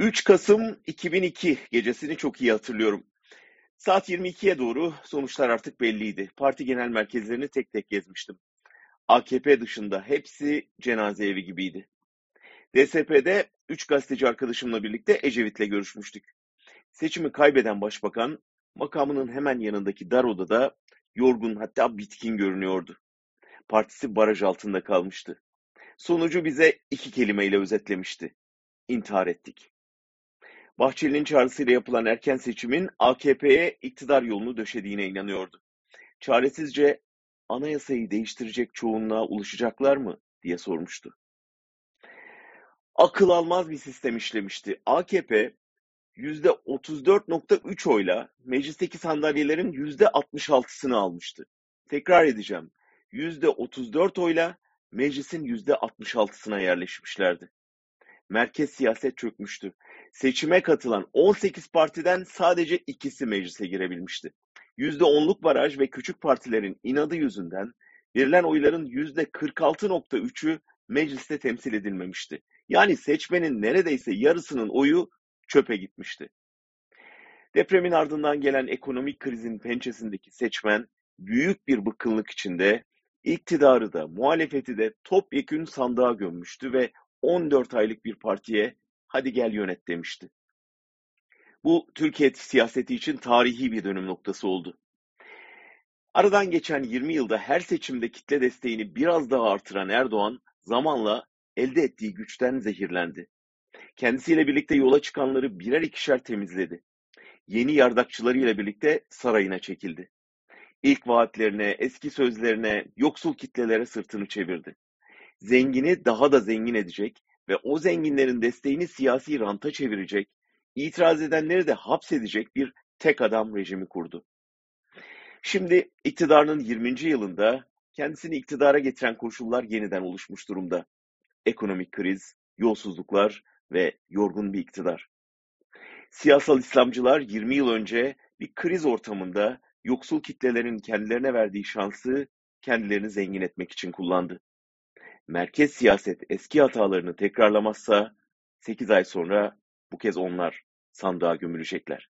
3 Kasım 2002 gecesini çok iyi hatırlıyorum. Saat 22'ye doğru sonuçlar artık belliydi. Parti genel merkezlerini tek tek gezmiştim. AKP dışında hepsi cenaze evi gibiydi. DSP'de 3 gazeteci arkadaşımla birlikte Ecevit'le görüşmüştük. Seçimi kaybeden başbakan makamının hemen yanındaki dar odada yorgun hatta bitkin görünüyordu. Partisi baraj altında kalmıştı. Sonucu bize iki kelimeyle özetlemişti. İntihar ettik. Bahçeli'nin çağrısıyla yapılan erken seçimin AKP'ye iktidar yolunu döşediğine inanıyordu. Çaresizce anayasayı değiştirecek çoğunluğa ulaşacaklar mı diye sormuştu. Akıl almaz bir sistem işlemişti. AKP %34.3 oyla meclisteki sandalyelerin %66'sını almıştı. Tekrar edeceğim. %34 oyla meclisin %66'sına yerleşmişlerdi. Merkez siyaset çökmüştü. Seçime katılan 18 partiden sadece ikisi meclise girebilmişti. %10'luk baraj ve küçük partilerin inadı yüzünden verilen oyların %46.3'ü mecliste temsil edilmemişti. Yani seçmenin neredeyse yarısının oyu çöpe gitmişti. Depremin ardından gelen ekonomik krizin pençesindeki seçmen büyük bir bıkkınlık içinde iktidarı da muhalefeti de topyekün sandığa gömmüştü ve 14 aylık bir partiye hadi gel yönet demişti. Bu Türkiye siyaseti için tarihi bir dönüm noktası oldu. Aradan geçen 20 yılda her seçimde kitle desteğini biraz daha artıran Erdoğan zamanla elde ettiği güçten zehirlendi. Kendisiyle birlikte yola çıkanları birer ikişer temizledi. Yeni yardakçılarıyla birlikte sarayına çekildi. İlk vaatlerine, eski sözlerine, yoksul kitlelere sırtını çevirdi. Zengini daha da zengin edecek ve o zenginlerin desteğini siyasi ranta çevirecek, itiraz edenleri de hapsedecek bir tek adam rejimi kurdu. Şimdi iktidarının 20. yılında kendisini iktidara getiren koşullar yeniden oluşmuş durumda. Ekonomik kriz, yolsuzluklar ve yorgun bir iktidar. Siyasal İslamcılar 20 yıl önce bir kriz ortamında yoksul kitlelerin kendilerine verdiği şansı kendilerini zengin etmek için kullandı. Merkez siyaset eski hatalarını tekrarlamazsa 8 ay sonra bu kez onlar sandığa gömülecekler.